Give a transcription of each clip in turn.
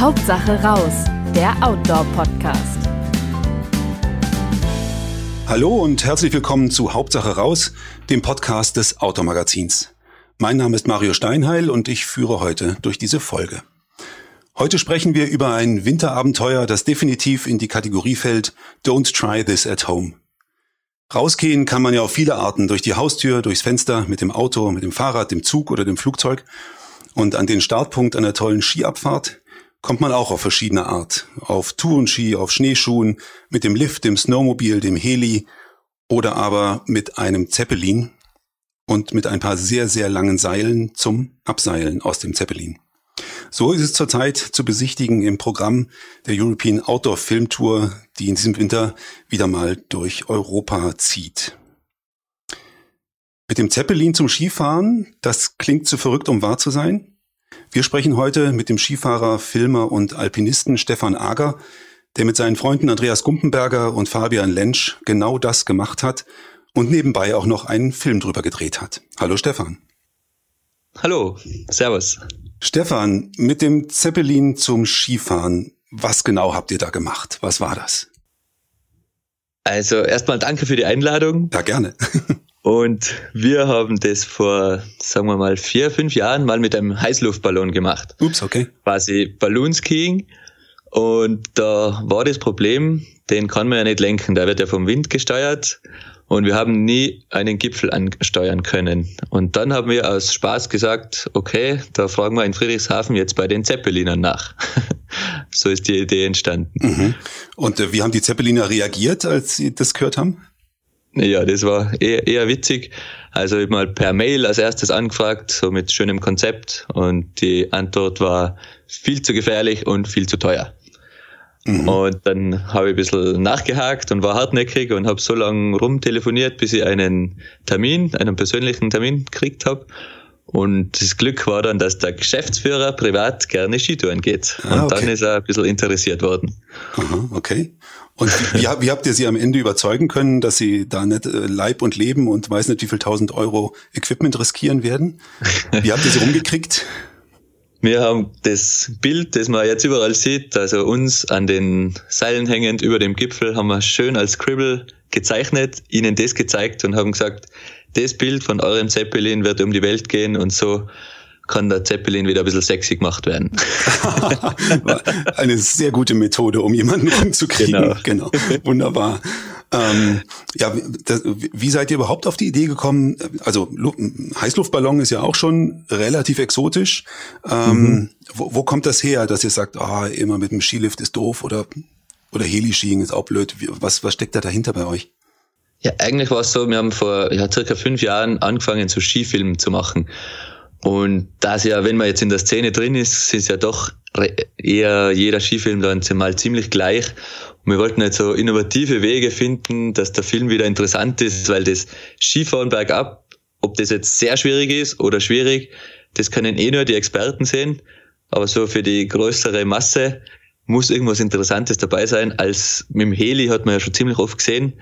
Hauptsache raus, der Outdoor-Podcast. Hallo und herzlich willkommen zu Hauptsache raus, dem Podcast des Outdoor-Magazins. Mein Name ist Mario Steinheil und ich führe heute durch diese Folge. Heute sprechen wir über ein Winterabenteuer, das definitiv in die Kategorie fällt Don't try this at home. Rausgehen kann man ja auf viele Arten, durch die Haustür, durchs Fenster, mit dem Auto, mit dem Fahrrad, dem Zug oder dem Flugzeug. Und an den Startpunkt einer tollen Skiabfahrt kommt man auch auf verschiedene Art. Auf Tourenski, auf Schneeschuhen, mit dem Lift, dem Snowmobil, dem Heli oder aber mit einem Zeppelin und mit ein paar sehr, sehr langen Seilen zum Abseilen aus dem Zeppelin. So ist es zurzeit zu besichtigen im Programm der European Outdoor Film Tour, die in diesem Winter wieder mal durch Europa zieht. Mit dem Zeppelin zum Skifahren, das klingt zu verrückt, um wahr zu sein. Wir sprechen heute mit dem Skifahrer, Filmer und Alpinisten Stefan Ager, der mit seinen Freunden Andreas Gumpenberger und Fabian Lentsch genau das gemacht hat und nebenbei auch noch einen Film drüber gedreht hat. Hallo Stefan. Hallo, Servus. Stefan, mit dem Zeppelin zum Skifahren, was genau habt ihr da gemacht? Was war das? Also erstmal danke für die Einladung. Ja, gerne. Und wir haben das vor, sagen wir mal, vier, fünf Jahren mal mit einem Heißluftballon gemacht. Ups, okay. Quasi Balloonskiing. Und da war das Problem, den kann man ja nicht lenken, der wird ja vom Wind gesteuert. Und wir haben nie einen Gipfel ansteuern können. Und dann haben wir aus Spaß gesagt, okay, da fragen wir in Friedrichshafen jetzt bei den Zeppelinern nach. so ist die Idee entstanden. Mhm. Und äh, wie haben die Zeppeliner reagiert, als sie das gehört haben? Ja, das war eher, eher witzig. Also ich mal per Mail als erstes angefragt, so mit schönem Konzept und die Antwort war viel zu gefährlich und viel zu teuer. Mhm. Und dann habe ich ein bisschen nachgehakt und war hartnäckig und habe so lange rumtelefoniert, bis ich einen Termin, einen persönlichen Termin gekriegt habe. Und das Glück war dann, dass der Geschäftsführer privat gerne Skitouren geht. Ah, und okay. dann ist er ein bisschen interessiert worden. Aha, okay. Und wie, wie, habt ihr sie am Ende überzeugen können, dass sie da nicht äh, Leib und Leben und weiß nicht wie viel tausend Euro Equipment riskieren werden? Wie habt ihr sie rumgekriegt? Wir haben das Bild, das man jetzt überall sieht, also uns an den Seilen hängend über dem Gipfel, haben wir schön als Scribble gezeichnet, ihnen das gezeigt und haben gesagt, das Bild von eurem Zeppelin wird um die Welt gehen und so kann der Zeppelin wieder ein bisschen sexy gemacht werden. Eine sehr gute Methode, um jemanden rumzukriegen. Genau. genau. Wunderbar. Ähm, ja, das, wie seid ihr überhaupt auf die Idee gekommen? Also Heißluftballon ist ja auch schon relativ exotisch. Ähm, mhm. wo, wo kommt das her, dass ihr sagt, ah, immer mit dem Skilift ist doof oder oder Heli-Skiing ist auch blöd. Was, was steckt da dahinter bei euch? Ja, eigentlich war es so, wir haben vor ja, circa fünf Jahren angefangen, so Skifilmen zu machen. Und das ja, wenn man jetzt in der Szene drin ist, ist ja doch eher jeder Skifilm dann mal ziemlich gleich. Und wir wollten jetzt so innovative Wege finden, dass der Film wieder interessant ist, weil das Skifahren bergab, ob das jetzt sehr schwierig ist oder schwierig, das können eh nur die Experten sehen. Aber so für die größere Masse muss irgendwas Interessantes dabei sein. Als mit dem Heli hat man ja schon ziemlich oft gesehen.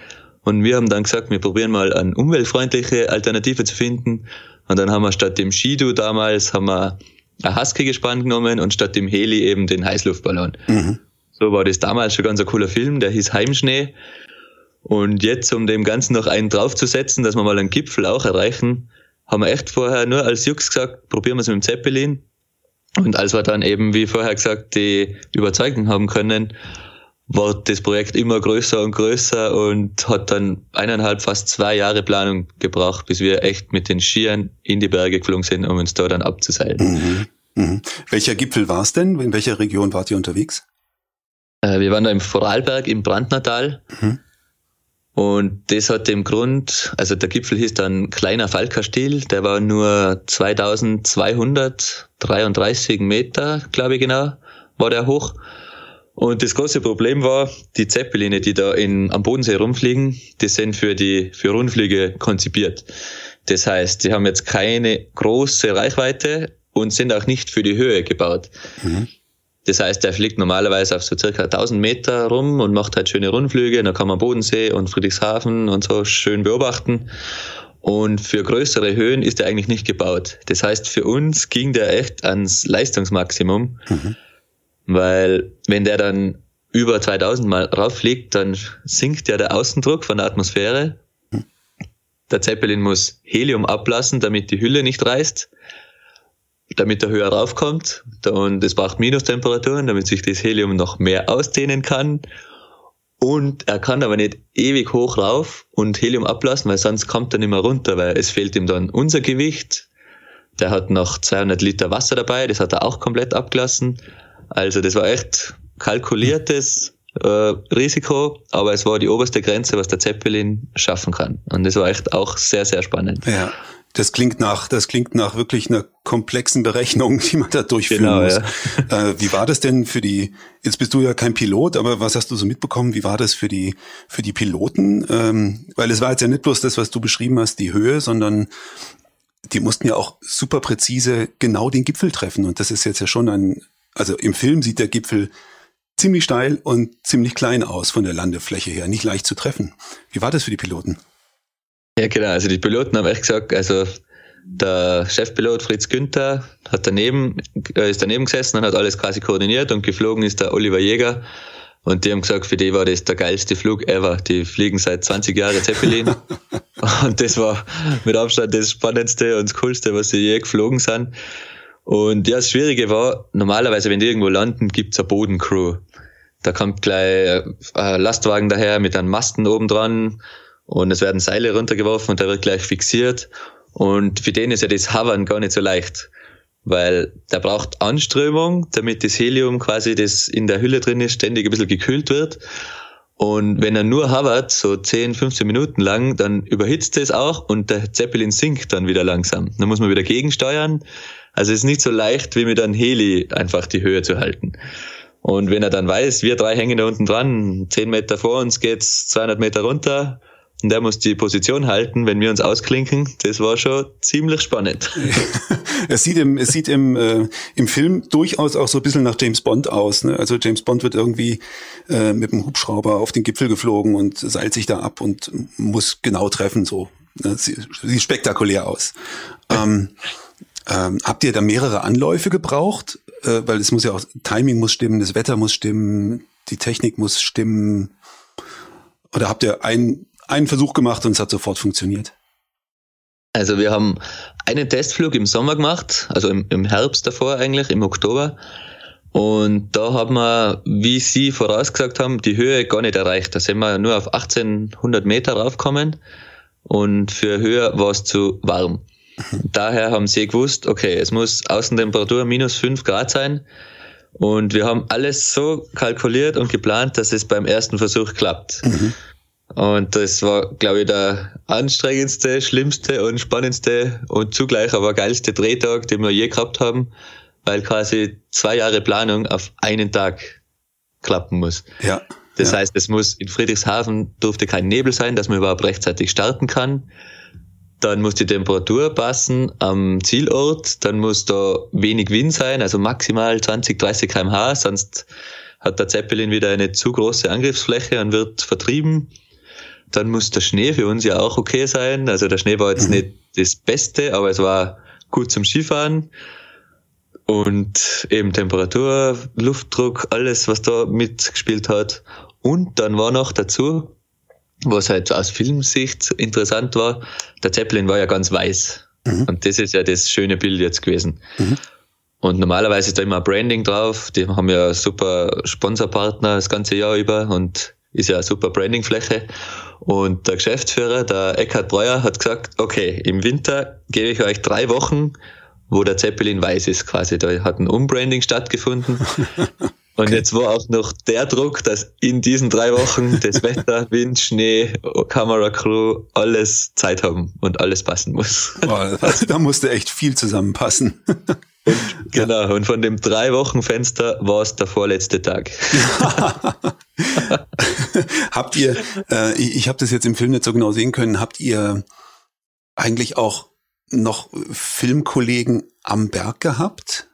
Und wir haben dann gesagt, wir probieren mal eine umweltfreundliche Alternative zu finden und dann haben wir statt dem Skidu damals haben wir ein Husky-Gespann genommen und statt dem Heli eben den Heißluftballon. Mhm. So war das damals schon ganz ein cooler Film, der hieß Heimschnee. Und jetzt, um dem Ganzen noch einen draufzusetzen, dass wir mal einen Gipfel auch erreichen, haben wir echt vorher nur als Jux gesagt, probieren wir es mit dem Zeppelin. Und als wir dann eben, wie vorher gesagt, die Überzeugung haben können, war das Projekt immer größer und größer und hat dann eineinhalb, fast zwei Jahre Planung gebraucht, bis wir echt mit den Skiern in die Berge geflogen sind, um uns da dann abzuseilen. Mhm. Mhm. Welcher Gipfel war es denn? In welcher Region wart ihr unterwegs? Äh, wir waren da im Vorarlberg im Brandnertal. Mhm. Und das hat dem Grund, also der Gipfel hieß dann Kleiner Falkastil, der war nur 2233 Meter, glaube ich genau, war der hoch. Und das große Problem war, die Zeppeline, die da in, am Bodensee rumfliegen, die sind für die, für Rundflüge konzipiert. Das heißt, die haben jetzt keine große Reichweite und sind auch nicht für die Höhe gebaut. Mhm. Das heißt, der fliegt normalerweise auf so circa 1000 Meter rum und macht halt schöne Rundflüge. Da kann man Bodensee und Friedrichshafen und so schön beobachten. Und für größere Höhen ist er eigentlich nicht gebaut. Das heißt, für uns ging der echt ans Leistungsmaximum. Mhm. Weil wenn der dann über 2000 Mal rauffliegt, dann sinkt ja der Außendruck von der Atmosphäre. Der Zeppelin muss Helium ablassen, damit die Hülle nicht reißt, damit er höher raufkommt. Und es braucht Minustemperaturen, damit sich das Helium noch mehr ausdehnen kann. Und er kann aber nicht ewig hoch rauf und Helium ablassen, weil sonst kommt er nicht mehr runter, weil es fehlt ihm dann unser Gewicht. Der hat noch 200 Liter Wasser dabei, das hat er auch komplett abgelassen. Also das war echt kalkuliertes äh, Risiko, aber es war die oberste Grenze, was der Zeppelin schaffen kann. Und das war echt auch sehr, sehr spannend. Ja. Das klingt nach, das klingt nach wirklich einer komplexen Berechnung, die man da durchführen genau, muss. Ja. Äh, wie war das denn für die, jetzt bist du ja kein Pilot, aber was hast du so mitbekommen? Wie war das für die, für die Piloten? Ähm, weil es war jetzt ja nicht bloß das, was du beschrieben hast, die Höhe, sondern die mussten ja auch super präzise genau den Gipfel treffen. Und das ist jetzt ja schon ein, also im Film sieht der Gipfel ziemlich steil und ziemlich klein aus von der Landefläche her, nicht leicht zu treffen. Wie war das für die Piloten? Ja, genau. Also die Piloten haben echt gesagt, also der Chefpilot Fritz Günther hat daneben, äh, ist daneben gesessen und hat alles quasi koordiniert und geflogen ist der Oliver Jäger. Und die haben gesagt, für die war das der geilste Flug ever. Die fliegen seit 20 Jahren Zeppelin. und das war mit Abstand das Spannendste und das Coolste, was sie je geflogen sind. Und ja, das Schwierige war, normalerweise, wenn die irgendwo landen, gibt's eine Bodencrew. Da kommt gleich ein Lastwagen daher mit einem Masten oben dran und es werden Seile runtergeworfen und der wird gleich fixiert. Und für den ist ja das Hovern gar nicht so leicht, weil der braucht Anströmung, damit das Helium quasi, das in der Hülle drin ist, ständig ein bisschen gekühlt wird. Und wenn er nur hovert, so 10, 15 Minuten lang, dann überhitzt es auch und der Zeppelin sinkt dann wieder langsam. Dann muss man wieder gegensteuern. Also es ist nicht so leicht, wie mit einem Heli einfach die Höhe zu halten. Und wenn er dann weiß, wir drei hängen da unten dran, 10 Meter vor uns geht's 200 Meter runter, und der muss die Position halten, wenn wir uns ausklinken. Das war schon ziemlich spannend. es sieht im, es sieht im, äh, im Film durchaus auch so ein bisschen nach James Bond aus. Ne? Also James Bond wird irgendwie äh, mit dem Hubschrauber auf den Gipfel geflogen und seilt sich da ab und muss genau treffen. So ne? sieht, sieht spektakulär aus. Ähm, ähm, habt ihr da mehrere Anläufe gebraucht? Äh, weil es muss ja auch, Timing muss stimmen, das Wetter muss stimmen, die Technik muss stimmen. Oder habt ihr ein einen Versuch gemacht und es hat sofort funktioniert? Also wir haben einen Testflug im Sommer gemacht, also im, im Herbst davor eigentlich, im Oktober. Und da haben wir, wie Sie vorausgesagt haben, die Höhe gar nicht erreicht. Da sind wir nur auf 1800 Meter raufgekommen und für höher war es zu warm. Daher haben sie gewusst, okay, es muss Außentemperatur minus 5 Grad sein. Und wir haben alles so kalkuliert und geplant, dass es beim ersten Versuch klappt. Mhm. Und das war, glaube ich, der anstrengendste, schlimmste und spannendste und zugleich aber geilste Drehtag, den wir je gehabt haben, weil quasi zwei Jahre Planung auf einen Tag klappen muss. Ja. Das ja. heißt, es muss in Friedrichshafen durfte kein Nebel sein, dass man überhaupt rechtzeitig starten kann. Dann muss die Temperatur passen am Zielort. Dann muss da wenig Wind sein, also maximal 20, 30 kmh, sonst hat der Zeppelin wieder eine zu große Angriffsfläche und wird vertrieben. Dann muss der Schnee für uns ja auch okay sein. Also der Schnee war jetzt mhm. nicht das Beste, aber es war gut zum Skifahren. Und eben Temperatur, Luftdruck, alles, was da mitgespielt hat. Und dann war noch dazu, was halt aus Filmsicht interessant war, der Zeppelin war ja ganz weiß. Mhm. Und das ist ja das schöne Bild jetzt gewesen. Mhm. Und normalerweise ist da immer Branding drauf. Die haben ja super Sponsorpartner das ganze Jahr über und ist ja eine super Brandingfläche. Und der Geschäftsführer, der Eckhard Breuer, hat gesagt, okay, im Winter gebe ich euch drei Wochen, wo der Zeppelin weiß ist quasi. Da hat ein Umbranding stattgefunden. Und jetzt war auch noch der Druck, dass in diesen drei Wochen das Wetter, Wind, Schnee, Kameracrew, alles Zeit haben und alles passen muss. Boah, da musste echt viel zusammenpassen. Und, genau, und von dem drei Wochen Fenster war es der vorletzte Tag. habt ihr, äh, ich, ich habe das jetzt im Film nicht so genau sehen können, habt ihr eigentlich auch noch Filmkollegen am Berg gehabt,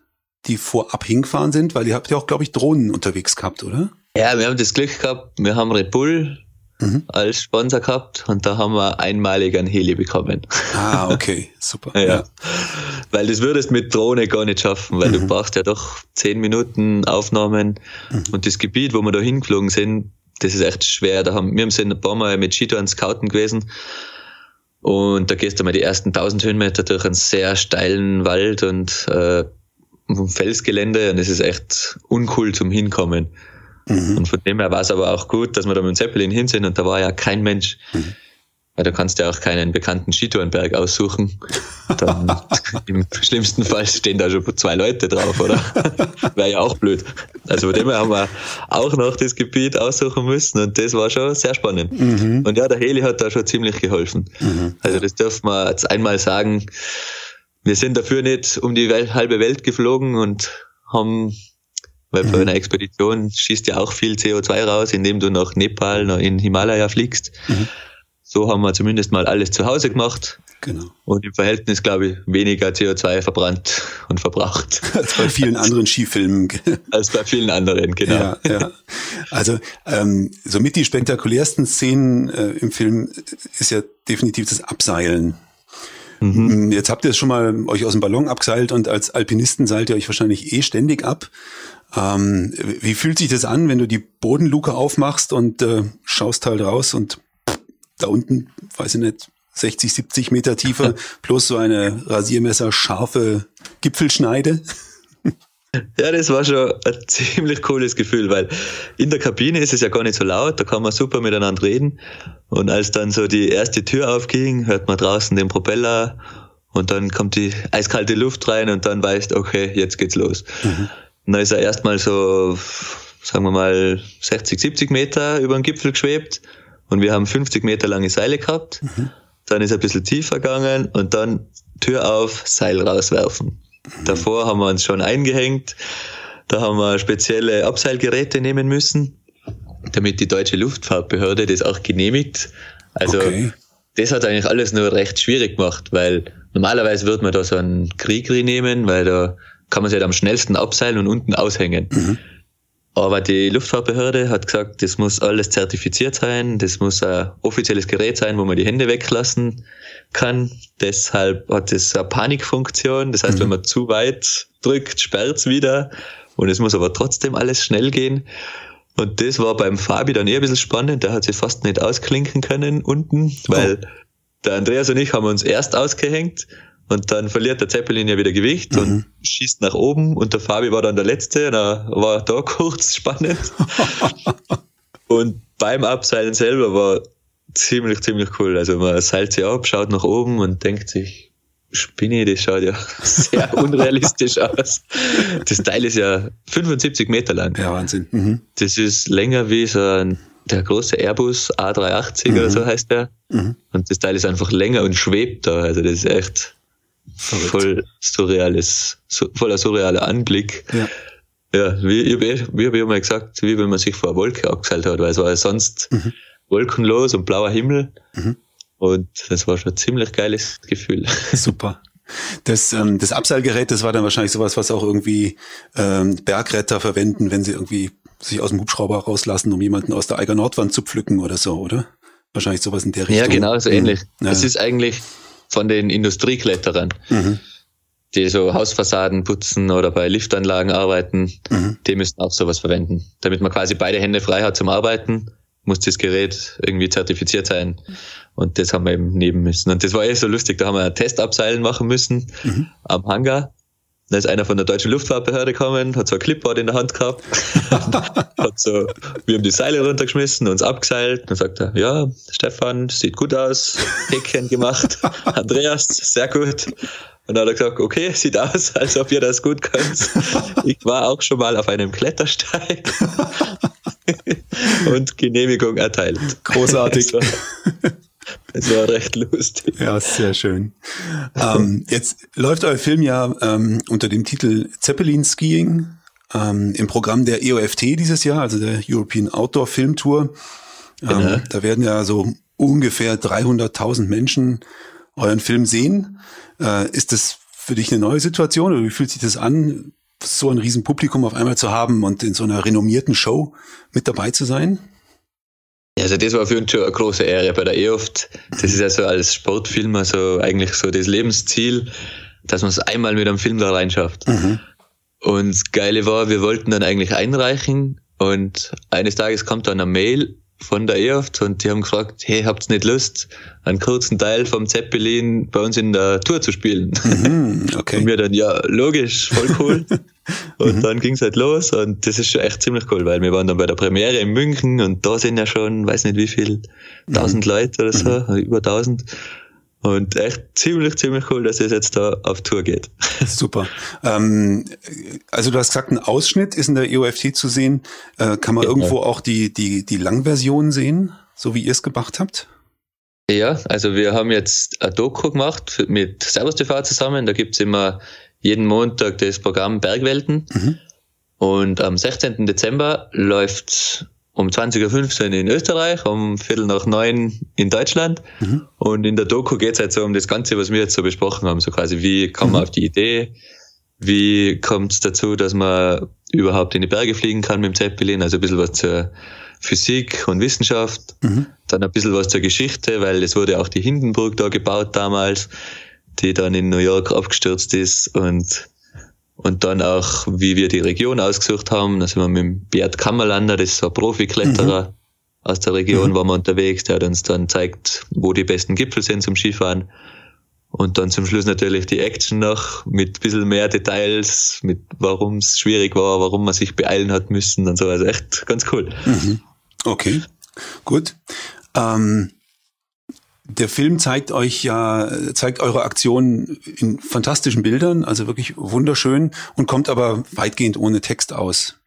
die vorab hingefahren sind? Weil ihr habt ja auch, glaube ich, Drohnen unterwegs gehabt, oder? Ja, wir haben das Glück gehabt, wir haben Red Bull mhm. als Sponsor gehabt und da haben wir einmalig ein Heli bekommen. Ah, okay, super. ja. ja. weil das würdest mit Drohne gar nicht schaffen, weil mhm. du brauchst ja doch zehn Minuten Aufnahmen mhm. und das Gebiet, wo wir da hingeflogen sind, das ist echt schwer. Da haben, wir sind ein paar Mal mit Skitouren scouten gewesen und da gehst du mal die ersten 1000 Höhenmeter durch einen sehr steilen Wald und äh, Felsgelände und es ist echt uncool zum Hinkommen. Mhm. Und von dem her war es aber auch gut, dass wir da mit dem Zeppelin hin sind und da war ja kein Mensch. Mhm. Weil du kannst ja auch keinen bekannten Skitourenberg aussuchen. Dann im schlimmsten Fall stehen da schon zwei Leute drauf, oder? Wäre ja auch blöd. Also von dem her haben wir auch noch das Gebiet aussuchen müssen und das war schon sehr spannend. Mhm. Und ja, der Heli hat da schon ziemlich geholfen. Mhm. Also das dürfen wir jetzt einmal sagen. Wir sind dafür nicht um die Welt, halbe Welt geflogen und haben weil bei mhm. einer Expedition schießt ja auch viel CO2 raus, indem du nach Nepal, nach in Himalaya fliegst. Mhm. So haben wir zumindest mal alles zu Hause gemacht. Genau. Und im Verhältnis, glaube ich, weniger CO2 verbrannt und verbraucht. Als bei vielen anderen Skifilmen. Als bei vielen anderen, genau. Ja, ja. Also ähm, somit die spektakulärsten Szenen äh, im Film ist ja definitiv das Abseilen. Mhm. Jetzt habt ihr es schon mal euch aus dem Ballon abgeseilt und als Alpinisten seilt ihr euch wahrscheinlich eh ständig ab. Ähm, wie fühlt sich das an, wenn du die Bodenluke aufmachst und äh, schaust halt raus und da unten, weiß ich nicht, 60, 70 Meter Tiefe plus so eine Rasiermesser scharfe Gipfelschneide? Ja, das war schon ein ziemlich cooles Gefühl, weil in der Kabine ist es ja gar nicht so laut, da kann man super miteinander reden. Und als dann so die erste Tür aufging, hört man draußen den Propeller und dann kommt die eiskalte Luft rein und dann weißt, okay, jetzt geht's los. Mhm. Und dann ist er erstmal so, sagen wir mal, 60, 70 Meter über den Gipfel geschwebt und wir haben 50 Meter lange Seile gehabt. Mhm. Dann ist er ein bisschen tiefer gegangen und dann Tür auf, Seil rauswerfen. Mhm. Davor haben wir uns schon eingehängt. Da haben wir spezielle Abseilgeräte nehmen müssen, damit die deutsche Luftfahrtbehörde das auch genehmigt. Also okay. das hat eigentlich alles nur recht schwierig gemacht, weil normalerweise würde man da so einen Kriegri nehmen, weil da kann man sich halt am schnellsten abseilen und unten aushängen. Mhm. Aber die Luftfahrtbehörde hat gesagt, das muss alles zertifiziert sein, das muss ein offizielles Gerät sein, wo man die Hände weglassen kann. Deshalb hat es eine Panikfunktion. Das heißt, mhm. wenn man zu weit drückt, sperrt es wieder. Und es muss aber trotzdem alles schnell gehen. Und das war beim Fabi dann eher ein bisschen spannend. Der hat sich fast nicht ausklinken können unten, weil oh. der Andreas und ich haben uns erst ausgehängt und dann verliert der Zeppelin ja wieder Gewicht mhm. und schießt nach oben und der Fabi war dann der Letzte, da war da kurz spannend. und beim Abseilen selber war ziemlich, ziemlich cool. Also man seilt sich ab, schaut nach oben und denkt sich, Spinne, das schaut ja sehr unrealistisch aus. Das Teil ist ja 75 Meter lang. Ja, Wahnsinn. Mhm. Das ist länger wie so ein, der große Airbus A380 mhm. oder so heißt der. Mhm. Und das Teil ist einfach länger und schwebt da. Also das ist echt Verrückt. voll surreales, voller surrealer Anblick. Ja. Ja, wie, wie habe ich mal gesagt, wie wenn man sich vor einer Wolke abgeseilt hat, weil es war ja sonst mhm. wolkenlos und blauer Himmel. Mhm. Und das war schon ein ziemlich geiles Gefühl. Super. Das, ähm, das Abseilgerät, das war dann wahrscheinlich sowas, was auch irgendwie ähm, Bergretter verwenden, wenn sie irgendwie sich aus dem Hubschrauber rauslassen, um jemanden aus der Eiger Nordwand zu pflücken oder so, oder? Wahrscheinlich sowas in der Richtung. Ja, genau, so ähnlich. Mhm. Ja. Das ist eigentlich von den Industriekletterern, mhm. die so Hausfassaden putzen oder bei Liftanlagen arbeiten, mhm. die müssen auch sowas verwenden. Damit man quasi beide Hände frei hat zum Arbeiten, muss das Gerät irgendwie zertifiziert sein. Und das haben wir eben nehmen müssen. Und das war eh so lustig, da haben wir ein Testabseilen machen müssen mhm. am Hangar. Da ist einer von der deutschen Luftfahrtbehörde gekommen, hat so ein Clipboard in der Hand gehabt, hat so, wir haben die Seile runtergeschmissen, uns abgeseilt, dann sagt er, ja, Stefan, sieht gut aus, Häkchen gemacht, Andreas, sehr gut. Und dann hat er gesagt, okay, sieht aus, als ob ihr das gut könnt. Ich war auch schon mal auf einem Klettersteig und Genehmigung erteilt. Großartig. Es war recht lustig. Ja, sehr schön. ähm, jetzt läuft euer Film ja ähm, unter dem Titel Zeppelin Skiing ähm, im Programm der EOFT dieses Jahr, also der European Outdoor Film Tour. Ähm, genau. Da werden ja so ungefähr 300.000 Menschen euren Film sehen. Äh, ist das für dich eine neue Situation oder wie fühlt sich das an, so ein Riesenpublikum auf einmal zu haben und in so einer renommierten Show mit dabei zu sein? Also das war für uns schon eine große Ehre bei der EOFT. Das ist also als Sportfilmer so eigentlich so das Lebensziel, dass man es einmal mit einem Film da reinschafft. Mhm. Und das Geile war, wir wollten dann eigentlich einreichen und eines Tages kommt dann eine Mail von der EOFT und die haben gefragt, hey, habt ihr nicht Lust, einen kurzen Teil vom Zeppelin bei uns in der Tour zu spielen? Mhm, okay. Und wir dann, ja, logisch, voll cool. und mhm. dann ging's halt los und das ist schon echt ziemlich cool, weil wir waren dann bei der Premiere in München und da sind ja schon, weiß nicht wie viel, tausend mhm. Leute oder so, mhm. über tausend. Und echt ziemlich, ziemlich cool, dass es jetzt da auf Tour geht. Super. Ähm, also du hast gesagt, ein Ausschnitt ist in der EOFT zu sehen. Äh, kann man ja, irgendwo auch die, die, die Langversion sehen, so wie ihr es gemacht habt? Ja, also wir haben jetzt ein Doku gemacht mit Servus TV zusammen. Da gibt's immer jeden Montag das Programm Bergwelten. Mhm. Und am 16. Dezember läuft um 20.15 Uhr in Österreich, um Viertel nach neun in Deutschland. Mhm. Und in der Doku geht es halt so um das Ganze, was wir jetzt so besprochen haben. So quasi, wie kommt man mhm. auf die Idee? Wie kommt es dazu, dass man überhaupt in die Berge fliegen kann mit dem Zeppelin? Also ein bisschen was zur Physik und Wissenschaft. Mhm. Dann ein bisschen was zur Geschichte, weil es wurde auch die Hindenburg da gebaut damals, die dann in New York abgestürzt ist. Und und dann auch, wie wir die Region ausgesucht haben. Da sind wir mit dem Bert Kammerlander, das ist so ein Profikletterer mhm. aus der Region, mhm. waren wir unterwegs. Der hat uns dann zeigt, wo die besten Gipfel sind zum Skifahren. Und dann zum Schluss natürlich die Action noch mit ein bisschen mehr Details, mit warum es schwierig war, warum man sich beeilen hat müssen und so. Also echt ganz cool. Mhm. Okay, gut. Ähm, der Film zeigt euch ja, zeigt eure Aktion in fantastischen Bildern, also wirklich wunderschön und kommt aber weitgehend ohne Text aus.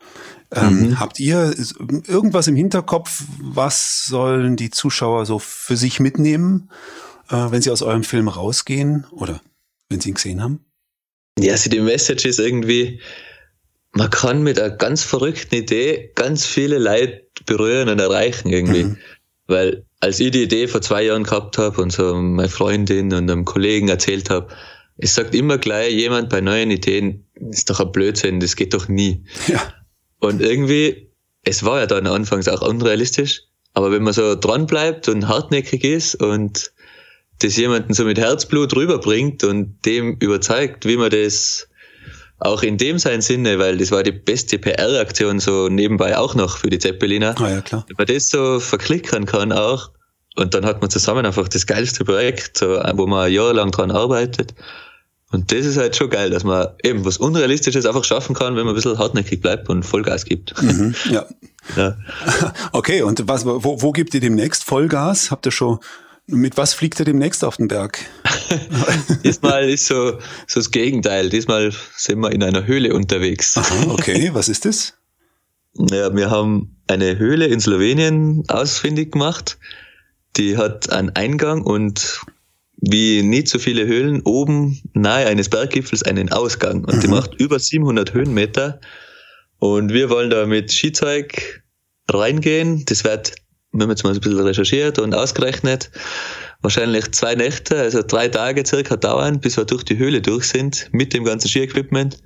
Ähm, mhm. Habt ihr irgendwas im Hinterkopf? Was sollen die Zuschauer so für sich mitnehmen, äh, wenn sie aus eurem Film rausgehen oder wenn sie ihn gesehen haben? Ja, also die Message ist irgendwie, man kann mit einer ganz verrückten Idee ganz viele Leute berühren und erreichen irgendwie. Mhm. Weil als ich die Idee vor zwei Jahren gehabt habe und so meine Freundin und einem Kollegen erzählt habe, es sagt immer gleich jemand bei neuen Ideen, ist doch ein Blödsinn, das geht doch nie. Ja. Und irgendwie, es war ja dann anfangs auch unrealistisch, aber wenn man so dran bleibt und hartnäckig ist und das jemanden so mit Herzblut rüberbringt und dem überzeugt, wie man das auch in dem sein Sinne, weil das war die beste PR-Aktion so nebenbei auch noch für die Zeppeliner. Ah ja, klar. Wenn man das so verklickern kann auch und dann hat man zusammen einfach das geilste Projekt, so, wo man jahrelang dran arbeitet. Und das ist halt schon geil, dass man eben was Unrealistisches einfach schaffen kann, wenn man ein bisschen hartnäckig bleibt und Vollgas gibt. Mhm, ja. ja. Okay, und was, wo, wo gibt ihr demnächst Vollgas? Habt ihr schon mit was fliegt er demnächst auf den Berg? Diesmal ist so, so das Gegenteil. Diesmal sind wir in einer Höhle unterwegs. Aha, okay, was ist das? Ja, wir haben eine Höhle in Slowenien ausfindig gemacht. Die hat einen Eingang und wie nicht so viele Höhlen oben nahe eines Berggipfels einen Ausgang. Und mhm. die macht über 700 Höhenmeter. Und wir wollen da mit Skizeug reingehen. Das wird wir haben jetzt mal ein bisschen recherchiert und ausgerechnet, wahrscheinlich zwei Nächte, also drei Tage circa dauern, bis wir durch die Höhle durch sind, mit dem ganzen Ski-Equipment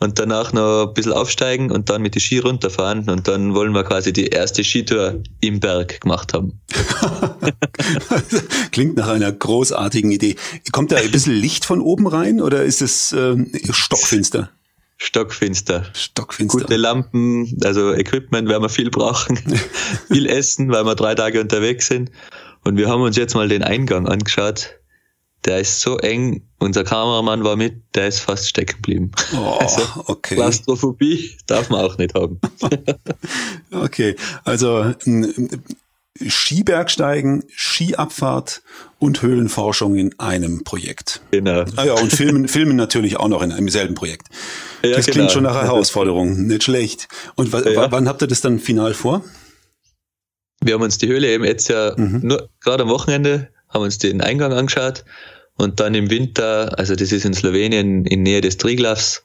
und danach noch ein bisschen aufsteigen und dann mit die Ski runterfahren und dann wollen wir quasi die erste Skitour im Berg gemacht haben. Klingt nach einer großartigen Idee. Kommt da ein bisschen Licht von oben rein oder ist es äh, stockfinster? Stockfinster. Stockfinster. Gute Lampen, also Equipment werden wir viel brauchen. viel essen, weil wir drei Tage unterwegs sind. Und wir haben uns jetzt mal den Eingang angeschaut. Der ist so eng. Unser Kameramann war mit, der ist fast stecken geblieben. Oh, also, okay. Klaustrophobie darf man auch nicht haben. okay, also Skibergsteigen, Skiabfahrt und Höhlenforschung in einem Projekt. Genau. Ah ja, und Filmen, Filmen natürlich auch noch in einem selben Projekt. Ja, das genau. klingt schon nach einer Herausforderung, nicht schlecht. Und ja. wann habt ihr das dann final vor? Wir haben uns die Höhle eben jetzt ja mhm. nur gerade am Wochenende haben uns den Eingang angeschaut und dann im Winter, also das ist in Slowenien in Nähe des Triglavs,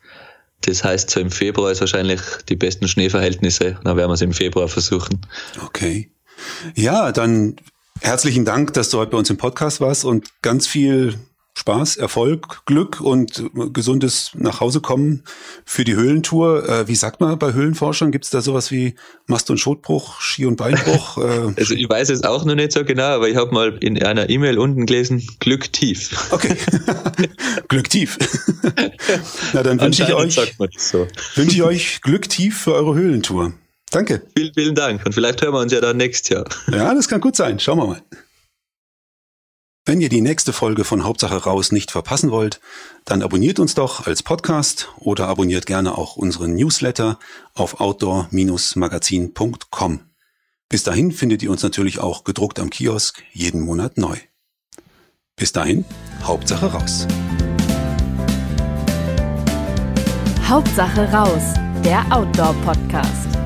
das heißt, so im Februar ist wahrscheinlich die besten Schneeverhältnisse. Dann werden wir es im Februar versuchen. Okay. Ja, dann herzlichen Dank, dass du heute bei uns im Podcast warst und ganz viel Spaß, Erfolg, Glück und gesundes Nachhausekommen für die Höhlentour. Äh, wie sagt man bei Höhlenforschern? Gibt es da sowas wie Mast- und Schotbruch, Ski- und Beinbruch? Äh, also ich weiß es auch noch nicht so genau, aber ich habe mal in einer E-Mail unten gelesen, Glück tief. Okay. Glück tief. Na, dann wünsche ich euch, so. wünsche ich euch Glück tief für eure Höhlentour. Danke. Vielen, vielen Dank. Und vielleicht hören wir uns ja dann nächstes Jahr. Ja, das kann gut sein. Schauen wir mal. Wenn ihr die nächste Folge von Hauptsache raus nicht verpassen wollt, dann abonniert uns doch als Podcast oder abonniert gerne auch unseren Newsletter auf outdoor-magazin.com. Bis dahin findet ihr uns natürlich auch gedruckt am Kiosk jeden Monat neu. Bis dahin, Hauptsache raus. Hauptsache raus, der Outdoor-Podcast.